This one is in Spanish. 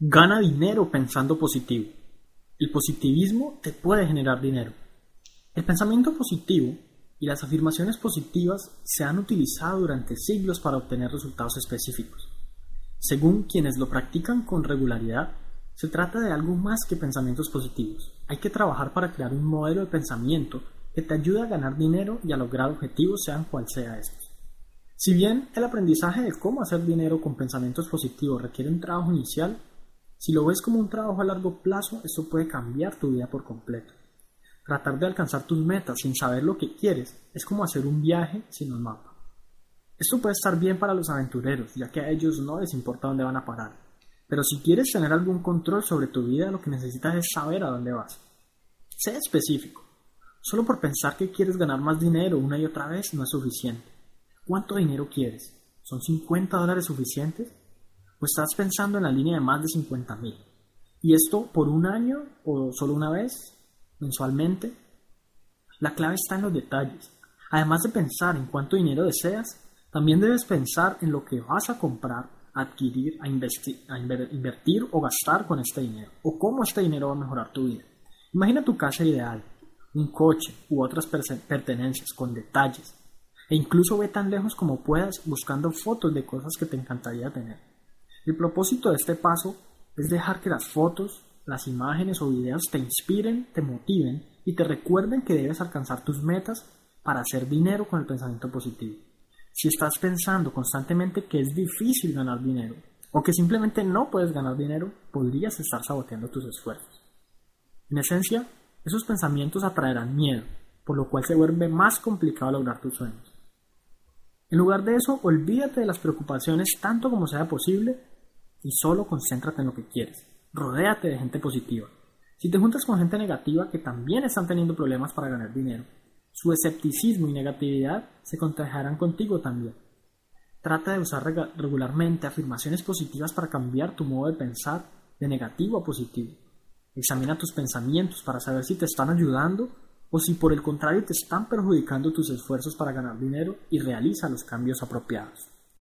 Gana dinero pensando positivo. El positivismo te puede generar dinero. El pensamiento positivo y las afirmaciones positivas se han utilizado durante siglos para obtener resultados específicos. Según quienes lo practican con regularidad, se trata de algo más que pensamientos positivos. Hay que trabajar para crear un modelo de pensamiento que te ayude a ganar dinero y a lograr objetivos sean cual sea estos. Si bien el aprendizaje de cómo hacer dinero con pensamientos positivos requiere un trabajo inicial, si lo ves como un trabajo a largo plazo, esto puede cambiar tu vida por completo. Tratar de alcanzar tus metas sin saber lo que quieres es como hacer un viaje sin un mapa. Esto puede estar bien para los aventureros, ya que a ellos no les importa dónde van a parar. Pero si quieres tener algún control sobre tu vida, lo que necesitas es saber a dónde vas. Sé específico. Solo por pensar que quieres ganar más dinero una y otra vez no es suficiente. ¿Cuánto dinero quieres? ¿Son 50 dólares suficientes? O estás pensando en la línea de más de 50 mil. ¿Y esto por un año o solo una vez? ¿Mensualmente? La clave está en los detalles. Además de pensar en cuánto dinero deseas, también debes pensar en lo que vas a comprar, adquirir, a invertir o gastar con este dinero, o cómo este dinero va a mejorar tu vida. Imagina tu casa ideal, un coche u otras pertenencias con detalles, e incluso ve tan lejos como puedas buscando fotos de cosas que te encantaría tener. El propósito de este paso es dejar que las fotos, las imágenes o videos te inspiren, te motiven y te recuerden que debes alcanzar tus metas para hacer dinero con el pensamiento positivo. Si estás pensando constantemente que es difícil ganar dinero o que simplemente no puedes ganar dinero, podrías estar saboteando tus esfuerzos. En esencia, esos pensamientos atraerán miedo, por lo cual se vuelve más complicado lograr tus sueños. En lugar de eso, olvídate de las preocupaciones tanto como sea posible y solo concéntrate en lo que quieres. Rodéate de gente positiva. Si te juntas con gente negativa que también están teniendo problemas para ganar dinero, su escepticismo y negatividad se contagiarán contigo también. Trata de usar regularmente afirmaciones positivas para cambiar tu modo de pensar de negativo a positivo. Examina tus pensamientos para saber si te están ayudando o si por el contrario te están perjudicando tus esfuerzos para ganar dinero y realiza los cambios apropiados.